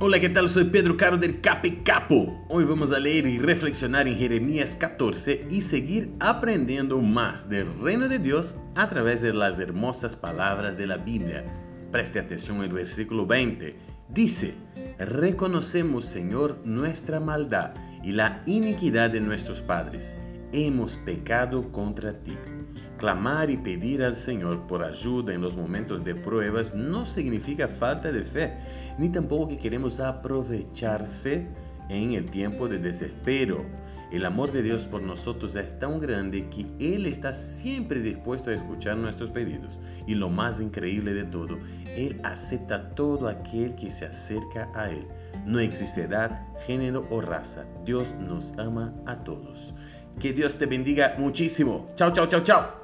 Hola, ¿qué tal? Soy Pedro Caro del Cape Capo. Hoy vamos a leer y reflexionar en Jeremías 14 y seguir aprendiendo más del reino de Dios a través de las hermosas palabras de la Biblia. Preste atención al versículo 20. Dice, reconocemos, Señor, nuestra maldad y la iniquidad de nuestros padres. Hemos pecado contra ti. Clamar y pedir al Señor por ayuda en los momentos de pruebas no significa falta de fe, ni tampoco que queremos aprovecharse en el tiempo de desespero. El amor de Dios por nosotros es tan grande que Él está siempre dispuesto a escuchar nuestros pedidos. Y lo más increíble de todo, Él acepta todo aquel que se acerca a Él. No existe edad, género o raza. Dios nos ama a todos. Que Dios te bendiga muchísimo. Chao, chao, chao, chao.